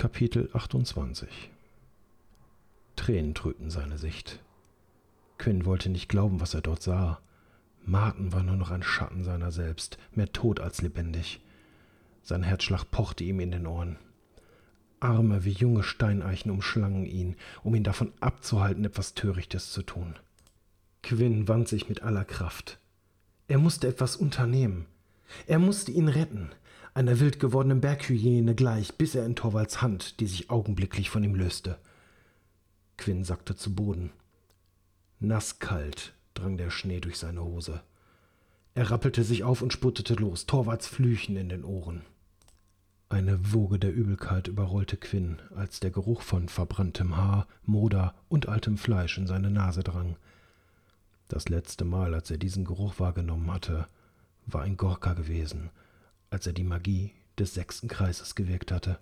Kapitel 28 Tränen trübten seine Sicht. Quinn wollte nicht glauben, was er dort sah. Martin war nur noch ein Schatten seiner selbst, mehr tot als lebendig. Sein Herzschlag pochte ihm in den Ohren. Arme wie junge Steineichen umschlangen ihn, um ihn davon abzuhalten, etwas Törichtes zu tun. Quinn wand sich mit aller Kraft. Er musste etwas unternehmen. Er musste ihn retten, einer wild gewordenen Berghyäne gleich, bis er in Torvalds Hand, die sich augenblicklich von ihm löste. Quinn sackte zu Boden. Nasskalt drang der Schnee durch seine Hose. Er rappelte sich auf und sputtete los, Torvalds Flüchen in den Ohren. Eine Woge der Übelkeit überrollte Quinn, als der Geruch von verbranntem Haar, Moder und altem Fleisch in seine Nase drang. Das letzte Mal, als er diesen Geruch wahrgenommen hatte, war in Gorka gewesen, als er die Magie des sechsten Kreises gewirkt hatte.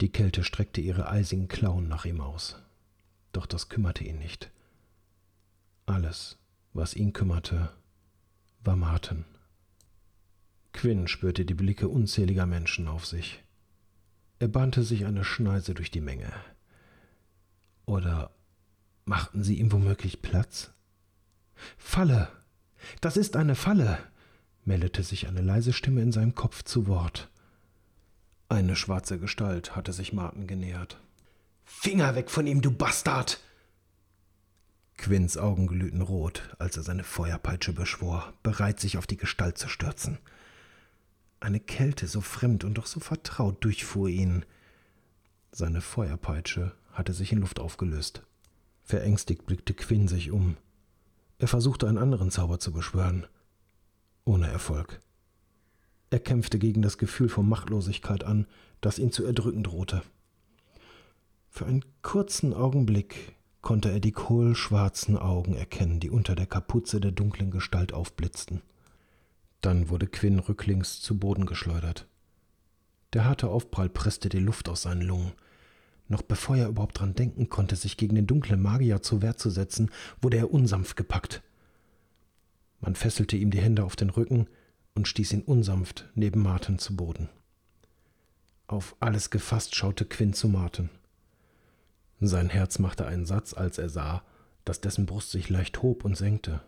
Die Kälte streckte ihre eisigen Klauen nach ihm aus. Doch das kümmerte ihn nicht. Alles, was ihn kümmerte, war Martin. Quinn spürte die Blicke unzähliger Menschen auf sich. Er bahnte sich eine Schneise durch die Menge. Oder machten sie ihm womöglich Platz? Falle! Das ist eine Falle! Meldete sich eine leise Stimme in seinem Kopf zu Wort. Eine schwarze Gestalt hatte sich Martin genähert. Finger weg von ihm, du Bastard! Quinns Augen glühten rot, als er seine Feuerpeitsche beschwor, bereit, sich auf die Gestalt zu stürzen. Eine Kälte so fremd und doch so vertraut durchfuhr ihn. Seine Feuerpeitsche hatte sich in Luft aufgelöst. Verängstigt blickte Quinn sich um. Er versuchte einen anderen Zauber zu beschwören ohne Erfolg. Er kämpfte gegen das Gefühl von Machtlosigkeit an, das ihn zu erdrücken drohte. Für einen kurzen Augenblick konnte er die kohlschwarzen Augen erkennen, die unter der Kapuze der dunklen Gestalt aufblitzten. Dann wurde Quinn rücklings zu Boden geschleudert. Der harte Aufprall presste die Luft aus seinen Lungen. Noch bevor er überhaupt dran denken konnte, sich gegen den dunklen Magier zur Wehr zu setzen, wurde er unsanft gepackt. Man fesselte ihm die Hände auf den Rücken und stieß ihn unsanft neben Martin zu Boden. Auf alles gefasst schaute Quinn zu Martin. Sein Herz machte einen Satz, als er sah, dass dessen Brust sich leicht hob und senkte.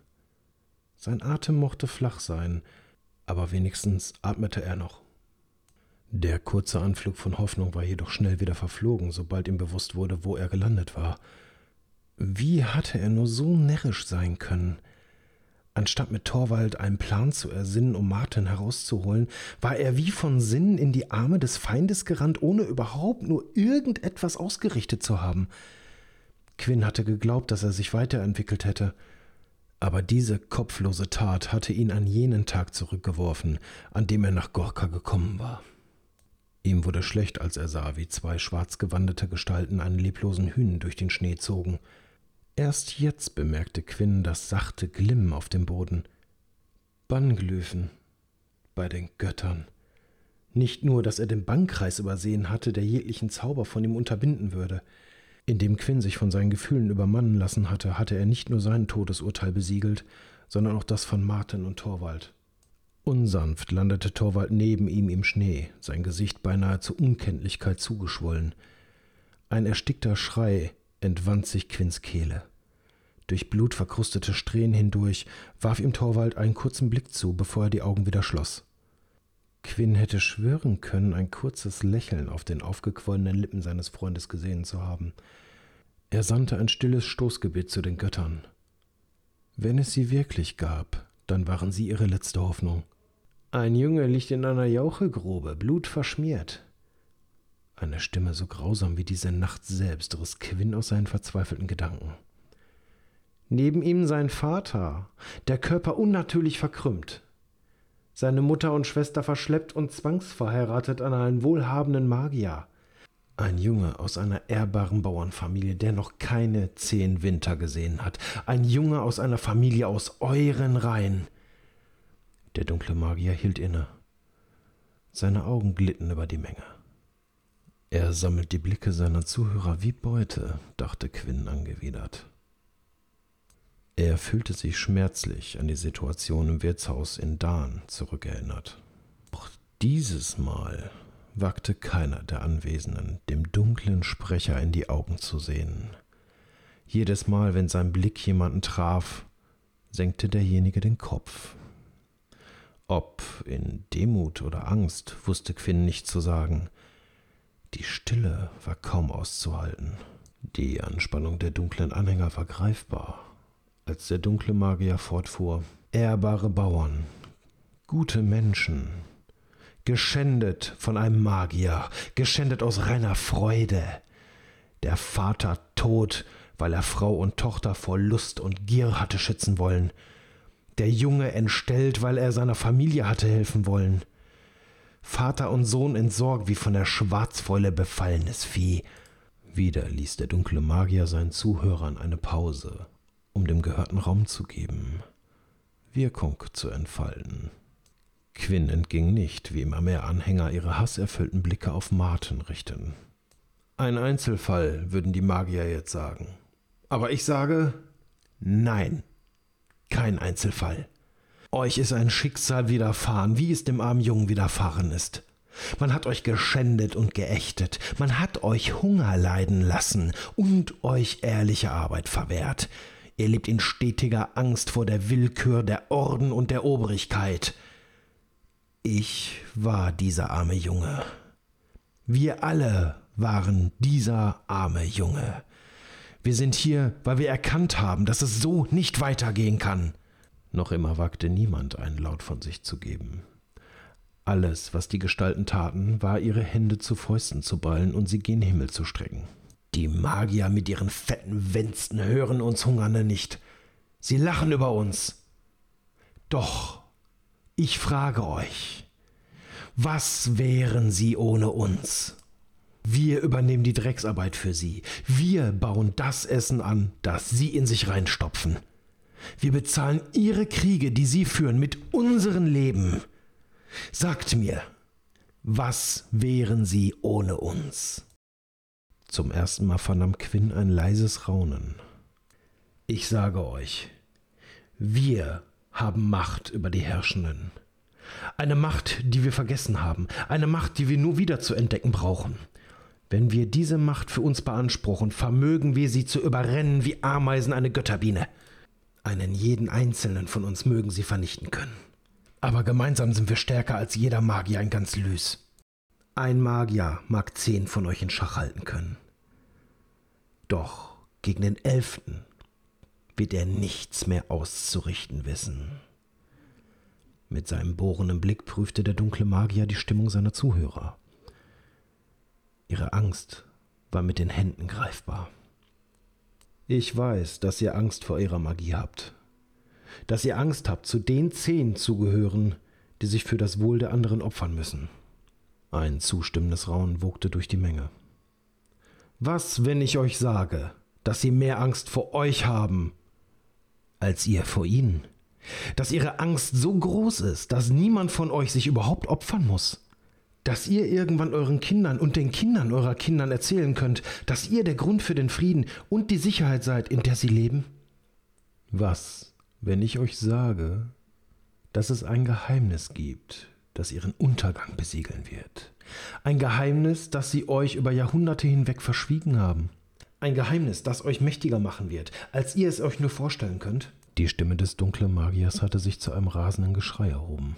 Sein Atem mochte flach sein, aber wenigstens atmete er noch. Der kurze Anflug von Hoffnung war jedoch schnell wieder verflogen, sobald ihm bewusst wurde, wo er gelandet war. Wie hatte er nur so närrisch sein können? Anstatt mit Torwald einen Plan zu ersinnen, um Martin herauszuholen, war er wie von Sinnen in die Arme des Feindes gerannt, ohne überhaupt nur irgendetwas ausgerichtet zu haben. Quinn hatte geglaubt, dass er sich weiterentwickelt hätte, aber diese kopflose Tat hatte ihn an jenen Tag zurückgeworfen, an dem er nach Gorka gekommen war. Ihm wurde schlecht, als er sah, wie zwei schwarzgewandete Gestalten einen leblosen Hühn durch den Schnee zogen. Erst jetzt bemerkte Quinn das sachte Glimmen auf dem Boden. Bannglyphen bei den Göttern. Nicht nur, dass er den Bannkreis übersehen hatte, der jeglichen Zauber von ihm unterbinden würde. Indem Quinn sich von seinen Gefühlen übermannen lassen hatte, hatte er nicht nur sein Todesurteil besiegelt, sondern auch das von Martin und Torwald. Unsanft landete Torwald neben ihm im Schnee, sein Gesicht beinahe zur Unkenntlichkeit zugeschwollen. Ein erstickter Schrei entwand sich Quinns Kehle. Durch blutverkrustete Strähnen hindurch warf ihm Torwald einen kurzen Blick zu, bevor er die Augen wieder schloss. Quinn hätte schwören können, ein kurzes Lächeln auf den aufgequollenen Lippen seines Freundes gesehen zu haben. Er sandte ein stilles Stoßgebet zu den Göttern. Wenn es sie wirklich gab, dann waren sie ihre letzte Hoffnung. Ein Junge liegt in einer Jauchegrube, blutverschmiert. Eine Stimme so grausam wie diese Nacht selbst riss Quinn aus seinen verzweifelten Gedanken. Neben ihm sein Vater, der Körper unnatürlich verkrümmt. Seine Mutter und Schwester verschleppt und zwangsverheiratet an einen wohlhabenden Magier. Ein Junge aus einer ehrbaren Bauernfamilie, der noch keine zehn Winter gesehen hat. Ein Junge aus einer Familie aus euren Reihen. Der dunkle Magier hielt inne. Seine Augen glitten über die Menge. Er sammelt die Blicke seiner Zuhörer wie Beute, dachte Quinn angewidert. Er fühlte sich schmerzlich an die Situation im Wirtshaus in Dahn zurückerinnert. Doch dieses Mal wagte keiner der Anwesenden, dem dunklen Sprecher in die Augen zu sehen. Jedes Mal, wenn sein Blick jemanden traf, senkte derjenige den Kopf. Ob in Demut oder Angst, wusste Quinn nicht zu sagen. Die Stille war kaum auszuhalten. Die Anspannung der dunklen Anhänger war greifbar, als der dunkle Magier fortfuhr. Ehrbare Bauern, gute Menschen, geschändet von einem Magier, geschändet aus reiner Freude. Der Vater tot, weil er Frau und Tochter vor Lust und Gier hatte schützen wollen. Der Junge entstellt, weil er seiner Familie hatte helfen wollen. Vater und Sohn entsorgt wie von der Schwarzfäule befallenes Vieh. Wieder ließ der dunkle Magier seinen Zuhörern eine Pause, um dem gehörten Raum zu geben, Wirkung zu entfalten. Quinn entging nicht, wie immer mehr Anhänger ihre hasserfüllten Blicke auf Martin richten. Ein Einzelfall, würden die Magier jetzt sagen. Aber ich sage nein, kein Einzelfall. Euch ist ein Schicksal widerfahren, wie es dem armen Jungen widerfahren ist. Man hat euch geschändet und geächtet, man hat euch Hunger leiden lassen und euch ehrliche Arbeit verwehrt. Ihr lebt in stetiger Angst vor der Willkür der Orden und der Obrigkeit. Ich war dieser arme Junge. Wir alle waren dieser arme Junge. Wir sind hier, weil wir erkannt haben, dass es so nicht weitergehen kann. Noch immer wagte niemand einen Laut von sich zu geben. Alles, was die Gestalten taten, war ihre Hände zu Fäusten zu ballen und sie gen Himmel zu strecken. Die Magier mit ihren fetten Wänsten hören uns Hungernde nicht. Sie lachen über uns. Doch, ich frage euch, was wären sie ohne uns? Wir übernehmen die Drecksarbeit für sie. Wir bauen das Essen an, das sie in sich reinstopfen. Wir bezahlen ihre Kriege, die sie führen, mit unseren Leben. Sagt mir, was wären sie ohne uns? Zum ersten Mal vernahm Quinn ein leises Raunen. Ich sage euch, wir haben Macht über die Herrschenden. Eine Macht, die wir vergessen haben, eine Macht, die wir nur wieder zu entdecken brauchen. Wenn wir diese Macht für uns beanspruchen, vermögen wir sie zu überrennen wie Ameisen eine Götterbiene. Einen jeden einzelnen von uns mögen sie vernichten können. Aber gemeinsam sind wir stärker als jeder Magier ein ganz Lys. Ein Magier mag zehn von euch in Schach halten können. Doch gegen den Elften wird er nichts mehr auszurichten wissen. Mit seinem bohrenden Blick prüfte der dunkle Magier die Stimmung seiner Zuhörer. Ihre Angst war mit den Händen greifbar. Ich weiß, dass ihr Angst vor ihrer Magie habt. Dass ihr Angst habt, zu den zehn zu gehören, die sich für das Wohl der anderen opfern müssen. Ein zustimmendes Raunen wogte durch die Menge. Was, wenn ich euch sage, dass sie mehr Angst vor euch haben, als ihr vor ihnen? Dass ihre Angst so groß ist, dass niemand von euch sich überhaupt opfern muss? Dass ihr irgendwann euren Kindern und den Kindern eurer Kindern erzählen könnt, dass ihr der Grund für den Frieden und die Sicherheit seid, in der sie leben? Was, wenn ich euch sage, dass es ein Geheimnis gibt, das ihren Untergang besiegeln wird? Ein Geheimnis, das sie euch über Jahrhunderte hinweg verschwiegen haben? Ein Geheimnis, das euch mächtiger machen wird, als ihr es euch nur vorstellen könnt? Die Stimme des dunklen Magiers hatte sich zu einem rasenden Geschrei erhoben.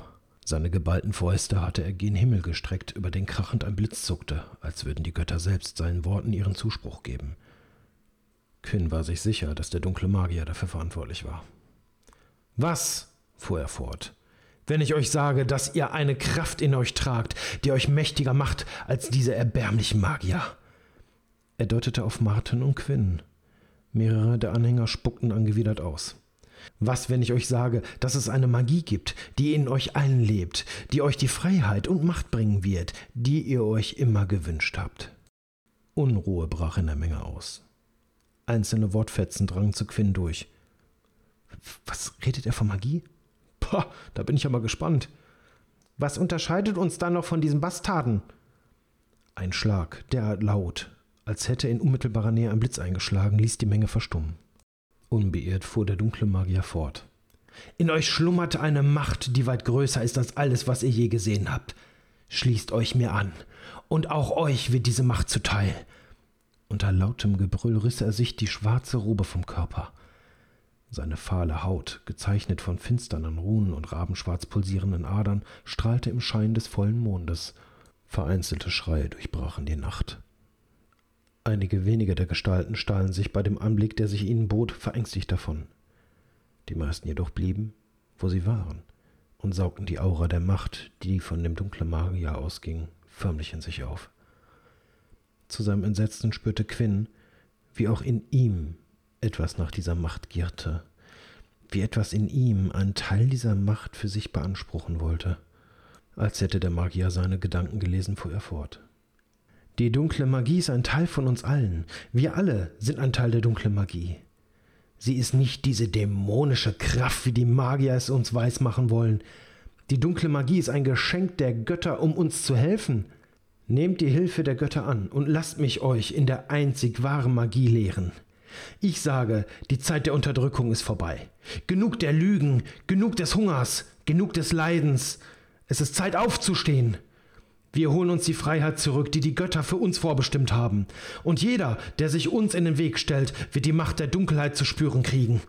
Seine geballten Fäuste hatte er gen Himmel gestreckt, über den krachend ein Blitz zuckte, als würden die Götter selbst seinen Worten ihren Zuspruch geben. Quinn war sich sicher, dass der dunkle Magier dafür verantwortlich war. Was? fuhr er fort. Wenn ich euch sage, dass ihr eine Kraft in euch tragt, die euch mächtiger macht als diese erbärmlichen Magier. Er deutete auf Martin und Quinn. Mehrere der Anhänger spuckten angewidert aus. Was, wenn ich euch sage, dass es eine Magie gibt, die in euch allen lebt, die euch die Freiheit und Macht bringen wird, die ihr euch immer gewünscht habt? Unruhe brach in der Menge aus. Einzelne Wortfetzen drangen zu Quinn durch. Was redet er von Magie? Pah, da bin ich aber gespannt. Was unterscheidet uns dann noch von diesen Bastarden? Ein Schlag, derart laut, als hätte in unmittelbarer Nähe ein Blitz eingeschlagen, ließ die Menge verstummen. Unbeirrt fuhr der dunkle Magier fort. In euch schlummert eine Macht, die weit größer ist als alles, was ihr je gesehen habt. Schließt euch mir an, und auch euch wird diese Macht zuteil. Unter lautem Gebrüll riss er sich die schwarze Robe vom Körper. Seine fahle Haut, gezeichnet von finsternen Runen und rabenschwarz pulsierenden Adern, strahlte im Schein des vollen Mondes. Vereinzelte Schreie durchbrachen die Nacht. Einige wenige der Gestalten stahlen sich bei dem Anblick, der sich ihnen bot, verängstigt davon. Die meisten jedoch blieben, wo sie waren, und saugten die Aura der Macht, die von dem dunklen Magier ausging, förmlich in sich auf. Zu seinem Entsetzen spürte Quinn, wie auch in ihm etwas nach dieser Macht gierte, wie etwas in ihm einen Teil dieser Macht für sich beanspruchen wollte. Als hätte der Magier seine Gedanken gelesen, fuhr er fort. Die dunkle Magie ist ein Teil von uns allen. Wir alle sind ein Teil der dunklen Magie. Sie ist nicht diese dämonische Kraft, wie die Magier es uns weismachen wollen. Die dunkle Magie ist ein Geschenk der Götter, um uns zu helfen. Nehmt die Hilfe der Götter an und lasst mich euch in der einzig wahren Magie lehren. Ich sage, die Zeit der Unterdrückung ist vorbei. Genug der Lügen, genug des Hungers, genug des Leidens. Es ist Zeit aufzustehen. Wir holen uns die Freiheit zurück, die die Götter für uns vorbestimmt haben. Und jeder, der sich uns in den Weg stellt, wird die Macht der Dunkelheit zu spüren kriegen.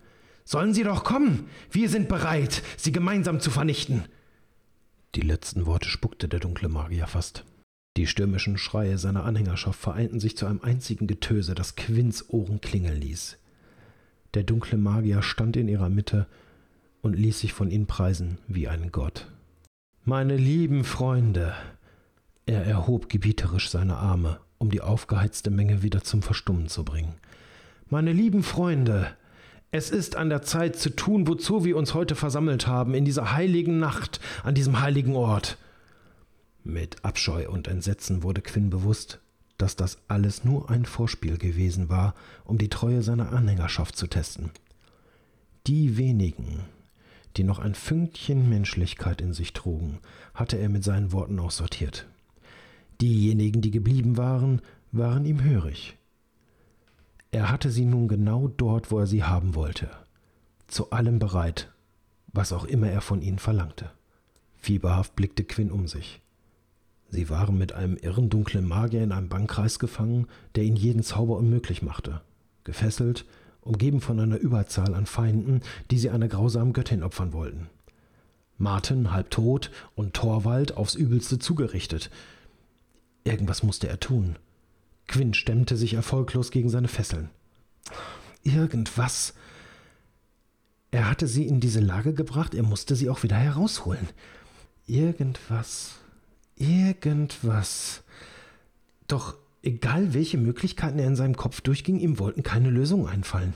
Sollen sie doch kommen. Wir sind bereit, sie gemeinsam zu vernichten. Die letzten Worte spuckte der dunkle Magier fast. Die stürmischen Schreie seiner Anhängerschaft vereinten sich zu einem einzigen Getöse, das Quinns Ohren klingeln ließ. Der dunkle Magier stand in ihrer Mitte und ließ sich von ihnen preisen wie ein Gott. Meine lieben Freunde, er erhob gebieterisch seine Arme, um die aufgeheizte Menge wieder zum Verstummen zu bringen. Meine lieben Freunde, es ist an der Zeit zu tun, wozu wir uns heute versammelt haben, in dieser heiligen Nacht, an diesem heiligen Ort. Mit Abscheu und Entsetzen wurde Quinn bewusst, dass das alles nur ein Vorspiel gewesen war, um die Treue seiner Anhängerschaft zu testen. Die wenigen, die noch ein Fünkchen Menschlichkeit in sich trugen, hatte er mit seinen Worten aussortiert. Diejenigen, die geblieben waren, waren ihm hörig. Er hatte sie nun genau dort, wo er sie haben wollte, zu allem bereit, was auch immer er von ihnen verlangte. Fieberhaft blickte Quinn um sich. Sie waren mit einem irren dunklen Magier in einem Bankkreis gefangen, der ihnen jeden Zauber unmöglich machte, gefesselt, umgeben von einer Überzahl an Feinden, die sie einer grausamen Göttin opfern wollten. Martin halb tot und Torwald aufs übelste zugerichtet, Irgendwas musste er tun. Quinn stemmte sich erfolglos gegen seine Fesseln. Irgendwas. Er hatte sie in diese Lage gebracht, er musste sie auch wieder herausholen. Irgendwas. Irgendwas. Doch egal welche Möglichkeiten er in seinem Kopf durchging, ihm wollten keine Lösungen einfallen.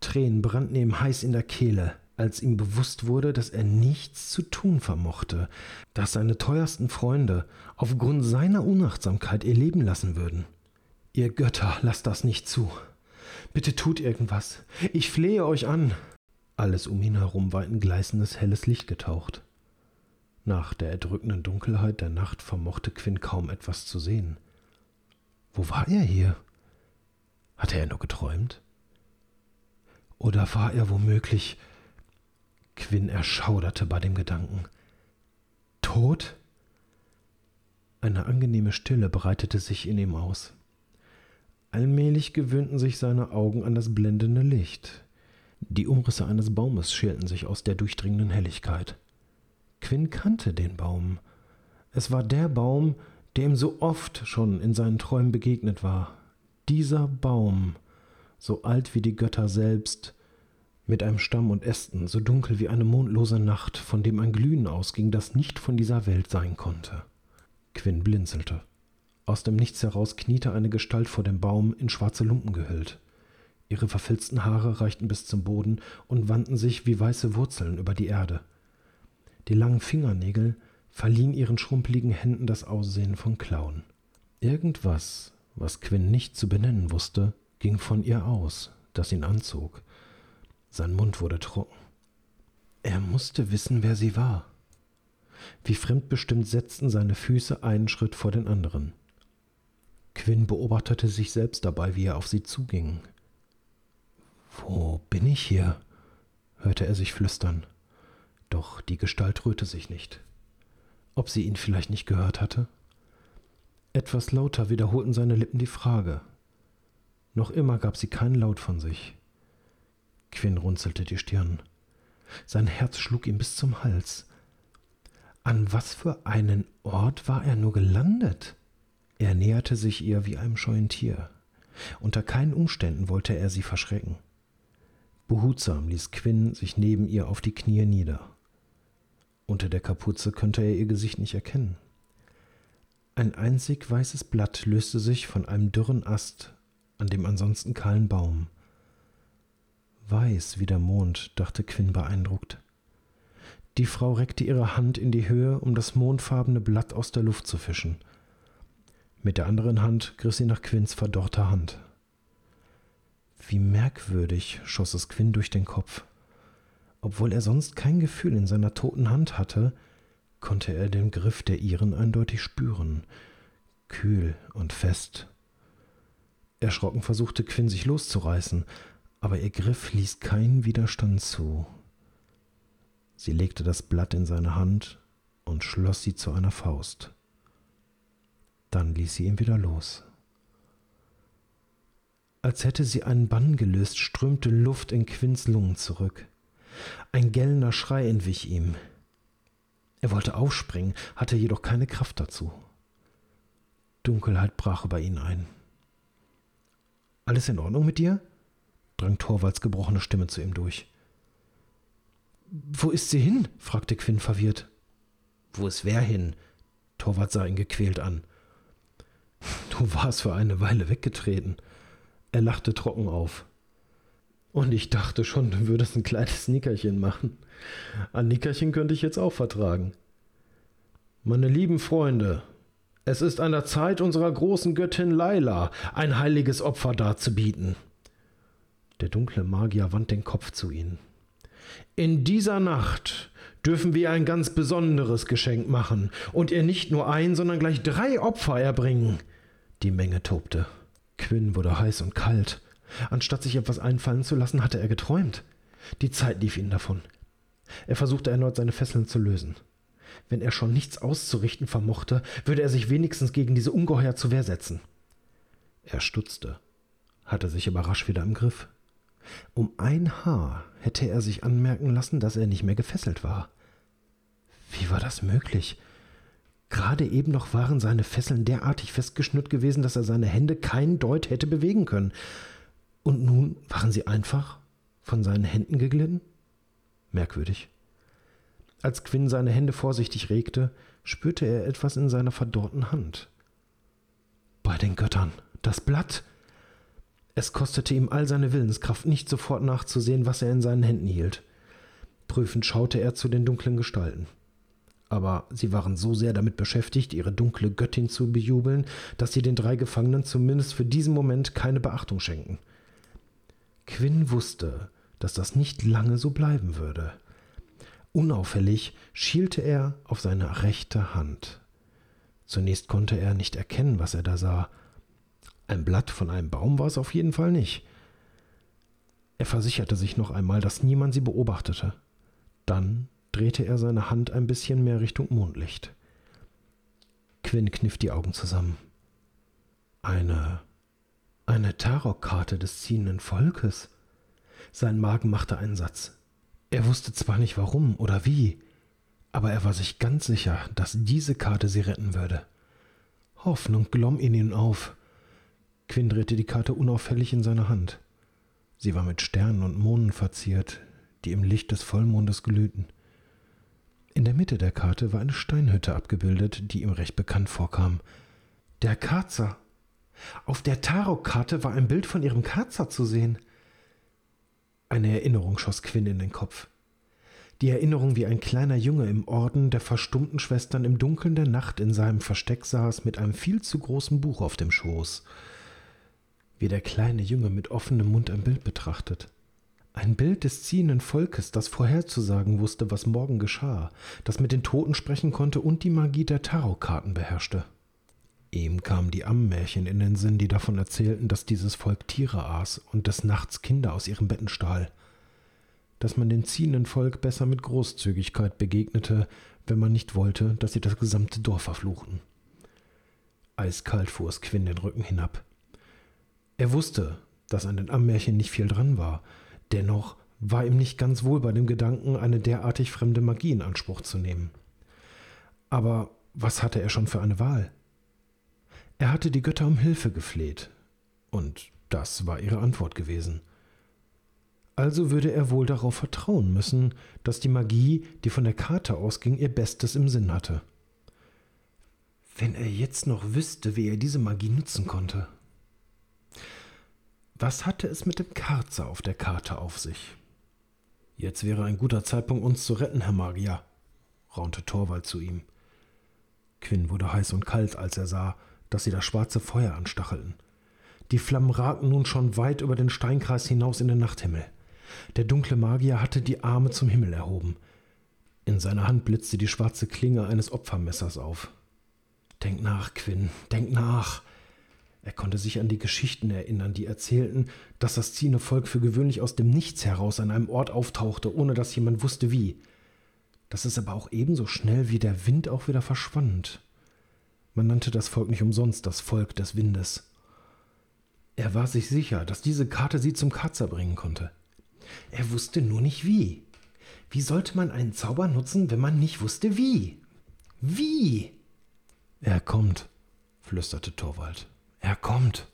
Tränen brannten ihm heiß in der Kehle als ihm bewusst wurde, dass er nichts zu tun vermochte, dass seine teuersten Freunde aufgrund seiner Unachtsamkeit ihr Leben lassen würden. Ihr Götter, lasst das nicht zu. Bitte tut irgendwas. Ich flehe euch an. Alles um ihn herum war in gleißendes helles Licht getaucht. Nach der erdrückenden Dunkelheit der Nacht vermochte Quinn kaum etwas zu sehen. Wo war er hier? Hatte er nur geträumt? Oder war er womöglich Quinn erschauderte bei dem Gedanken. Tod? Eine angenehme Stille breitete sich in ihm aus. Allmählich gewöhnten sich seine Augen an das blendende Licht. Die Umrisse eines Baumes schälten sich aus der durchdringenden Helligkeit. Quinn kannte den Baum. Es war der Baum, der ihm so oft schon in seinen Träumen begegnet war. Dieser Baum, so alt wie die Götter selbst, mit einem Stamm und Ästen, so dunkel wie eine mondlose Nacht, von dem ein Glühen ausging, das nicht von dieser Welt sein konnte. Quinn blinzelte. Aus dem Nichts heraus kniete eine Gestalt vor dem Baum, in schwarze Lumpen gehüllt. Ihre verfilzten Haare reichten bis zum Boden und wandten sich wie weiße Wurzeln über die Erde. Die langen Fingernägel verliehen ihren schrumpeligen Händen das Aussehen von Klauen. Irgendwas, was Quinn nicht zu benennen wusste, ging von ihr aus, das ihn anzog. Sein Mund wurde trocken. Er musste wissen, wer sie war. Wie fremdbestimmt setzten seine Füße einen Schritt vor den anderen. Quinn beobachtete sich selbst dabei, wie er auf sie zuging. Wo bin ich hier? hörte er sich flüstern. Doch die Gestalt rührte sich nicht. ob sie ihn vielleicht nicht gehört hatte? Etwas lauter wiederholten seine Lippen die Frage. Noch immer gab sie keinen Laut von sich. Quinn runzelte die Stirn. Sein Herz schlug ihm bis zum Hals. An was für einen Ort war er nur gelandet? Er näherte sich ihr wie einem scheuen Tier. Unter keinen Umständen wollte er sie verschrecken. Behutsam ließ Quinn sich neben ihr auf die Knie nieder. Unter der Kapuze konnte er ihr Gesicht nicht erkennen. Ein einzig weißes Blatt löste sich von einem dürren Ast an dem ansonsten kahlen Baum. Weiß wie der Mond, dachte Quinn beeindruckt. Die Frau reckte ihre Hand in die Höhe, um das mondfarbene Blatt aus der Luft zu fischen. Mit der anderen Hand griff sie nach Quinns verdorrter Hand. Wie merkwürdig, schoss es Quinn durch den Kopf. Obwohl er sonst kein Gefühl in seiner toten Hand hatte, konnte er den Griff der ihren eindeutig spüren, kühl und fest. Erschrocken versuchte Quinn sich loszureißen, aber ihr Griff ließ keinen Widerstand zu. Sie legte das Blatt in seine Hand und schloss sie zu einer Faust. Dann ließ sie ihn wieder los. Als hätte sie einen Bann gelöst, strömte Luft in Quinns Lungen zurück. Ein gellender Schrei entwich ihm. Er wollte aufspringen, hatte jedoch keine Kraft dazu. Dunkelheit brach über ihn ein. Alles in Ordnung mit dir? Drang Torvalds gebrochene Stimme zu ihm durch. Wo ist sie hin? fragte Quinn verwirrt. Wo ist wer hin? Torvald sah ihn gequält an. Du warst für eine Weile weggetreten. Er lachte trocken auf. Und ich dachte schon, du würdest ein kleines Nickerchen machen. Ein Nickerchen könnte ich jetzt auch vertragen. Meine lieben Freunde, es ist an der Zeit, unserer großen Göttin Laila ein heiliges Opfer darzubieten. Der dunkle Magier wandte den Kopf zu ihnen. In dieser Nacht dürfen wir ein ganz besonderes Geschenk machen und ihr nicht nur ein, sondern gleich drei Opfer erbringen. Die Menge tobte. Quinn wurde heiß und kalt. Anstatt sich etwas einfallen zu lassen, hatte er geträumt. Die Zeit lief ihm davon. Er versuchte erneut seine Fesseln zu lösen. Wenn er schon nichts auszurichten vermochte, würde er sich wenigstens gegen diese Ungeheuer zur Wehr setzen. Er stutzte, hatte sich aber rasch wieder im Griff. Um ein Haar hätte er sich anmerken lassen, dass er nicht mehr gefesselt war. Wie war das möglich? Gerade eben noch waren seine Fesseln derartig festgeschnürt gewesen, dass er seine Hände kein Deut hätte bewegen können. Und nun waren sie einfach von seinen Händen geglitten? Merkwürdig. Als Quinn seine Hände vorsichtig regte, spürte er etwas in seiner verdorrten Hand. Bei den Göttern, das Blatt! Es kostete ihm all seine Willenskraft, nicht sofort nachzusehen, was er in seinen Händen hielt. Prüfend schaute er zu den dunklen Gestalten aber sie waren so sehr damit beschäftigt, ihre dunkle Göttin zu bejubeln, dass sie den drei Gefangenen zumindest für diesen Moment keine Beachtung schenken. Quinn wusste, dass das nicht lange so bleiben würde. Unauffällig schielte er auf seine rechte Hand. Zunächst konnte er nicht erkennen, was er da sah. Ein Blatt von einem Baum war es auf jeden Fall nicht. Er versicherte sich noch einmal, dass niemand sie beobachtete. Dann drehte er seine Hand ein bisschen mehr Richtung Mondlicht. Quinn kniff die Augen zusammen. Eine. eine Tarotkarte des ziehenden Volkes. Sein Magen machte einen Satz. Er wusste zwar nicht warum oder wie, aber er war sich ganz sicher, dass diese Karte sie retten würde. Hoffnung glomm in ihn auf. Quinn drehte die Karte unauffällig in seine Hand. Sie war mit Sternen und Monden verziert, die im Licht des Vollmondes glühten. In der Mitte der Karte war eine Steinhütte abgebildet, die ihm recht bekannt vorkam. Der Karzer. Auf der Tarotkarte war ein Bild von ihrem Karzer zu sehen. Eine Erinnerung schoss Quinn in den Kopf. Die Erinnerung, wie ein kleiner Junge im Orden der verstummten Schwestern im Dunkeln der Nacht in seinem Versteck saß mit einem viel zu großen Buch auf dem Schoß. Wie der kleine Junge mit offenem Mund ein Bild betrachtet. Ein Bild des ziehenden Volkes, das vorherzusagen wusste, was morgen geschah, das mit den Toten sprechen konnte und die Magie der Tarotkarten beherrschte. Ihm kamen die Ammenmärchen in den Sinn, die davon erzählten, dass dieses Volk Tiere aß und des Nachts Kinder aus ihren Betten stahl. dass man dem ziehenden Volk besser mit Großzügigkeit begegnete, wenn man nicht wollte, dass sie das gesamte Dorf verfluchten. Eiskalt fuhr es Quinn den Rücken hinab. Er wusste, dass an den Ammärchen nicht viel dran war, dennoch war ihm nicht ganz wohl bei dem Gedanken, eine derartig fremde Magie in Anspruch zu nehmen. Aber was hatte er schon für eine Wahl? Er hatte die Götter um Hilfe gefleht, und das war ihre Antwort gewesen. Also würde er wohl darauf vertrauen müssen, dass die Magie, die von der Karte ausging, ihr Bestes im Sinn hatte. Wenn er jetzt noch wüsste, wie er diese Magie nutzen konnte. Was hatte es mit dem Karzer auf der Karte auf sich? Jetzt wäre ein guter Zeitpunkt, uns zu retten, Herr Magier, raunte Torwald zu ihm. Quinn wurde heiß und kalt, als er sah, dass sie das schwarze Feuer anstachelten. Die Flammen ragten nun schon weit über den Steinkreis hinaus in den Nachthimmel. Der dunkle Magier hatte die Arme zum Himmel erhoben. In seiner Hand blitzte die schwarze Klinge eines Opfermessers auf. Denk nach, Quinn, denk nach. Er konnte sich an die Geschichten erinnern, die erzählten, dass das ziehende Volk für gewöhnlich aus dem Nichts heraus an einem Ort auftauchte, ohne dass jemand wusste wie. Dass es aber auch ebenso schnell wie der Wind auch wieder verschwand. Man nannte das Volk nicht umsonst das Volk des Windes. Er war sich sicher, dass diese Karte sie zum Katzer bringen konnte. Er wusste nur nicht wie. Wie sollte man einen Zauber nutzen, wenn man nicht wusste wie? Wie? Er kommt, flüsterte Torwald. Er kommt.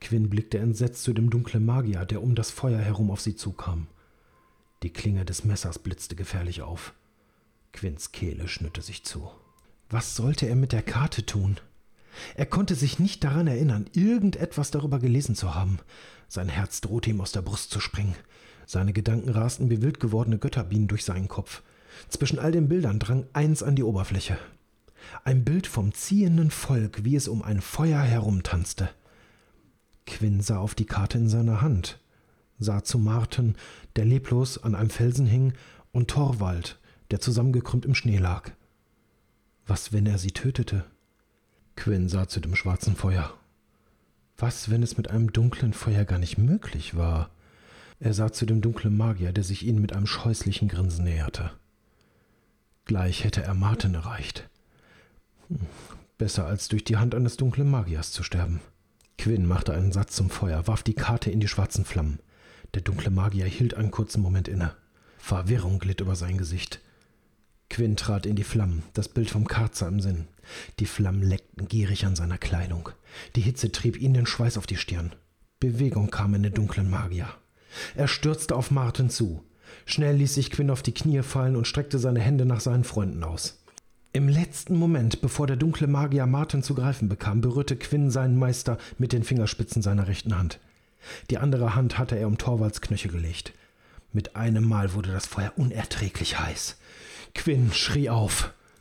Quinn blickte entsetzt zu dem dunklen Magier, der um das Feuer herum auf sie zukam. Die Klinge des Messers blitzte gefährlich auf. Quinns Kehle schnürte sich zu. Was sollte er mit der Karte tun? Er konnte sich nicht daran erinnern, irgendetwas darüber gelesen zu haben. Sein Herz drohte ihm aus der Brust zu springen. Seine Gedanken rasten wie wild gewordene Götterbienen durch seinen Kopf. Zwischen all den Bildern drang eins an die Oberfläche. Ein Bild vom ziehenden Volk, wie es um ein Feuer herumtanzte. Quinn sah auf die Karte in seiner Hand, sah zu Marten, der leblos an einem Felsen hing, und Torwald, der zusammengekrümmt im Schnee lag. Was, wenn er sie tötete? Quinn sah zu dem schwarzen Feuer. Was, wenn es mit einem dunklen Feuer gar nicht möglich war? Er sah zu dem dunklen Magier, der sich ihnen mit einem scheußlichen Grinsen näherte. Gleich hätte er Martin erreicht. Besser als durch die Hand eines dunklen Magiers zu sterben. Quinn machte einen Satz zum Feuer, warf die Karte in die schwarzen Flammen. Der dunkle Magier hielt einen kurzen Moment inne. Verwirrung glitt über sein Gesicht. Quinn trat in die Flammen, das Bild vom Karzer im Sinn. Die Flammen leckten gierig an seiner Kleidung. Die Hitze trieb ihn den Schweiß auf die Stirn. Bewegung kam in den dunklen Magier. Er stürzte auf Martin zu. Schnell ließ sich Quinn auf die Knie fallen und streckte seine Hände nach seinen Freunden aus. Im letzten Moment, bevor der dunkle Magier Martin zu greifen bekam, berührte Quinn seinen Meister mit den Fingerspitzen seiner rechten Hand. Die andere Hand hatte er um Torvalds Knöchel gelegt. Mit einem Mal wurde das Feuer unerträglich heiß. Quinn schrie auf.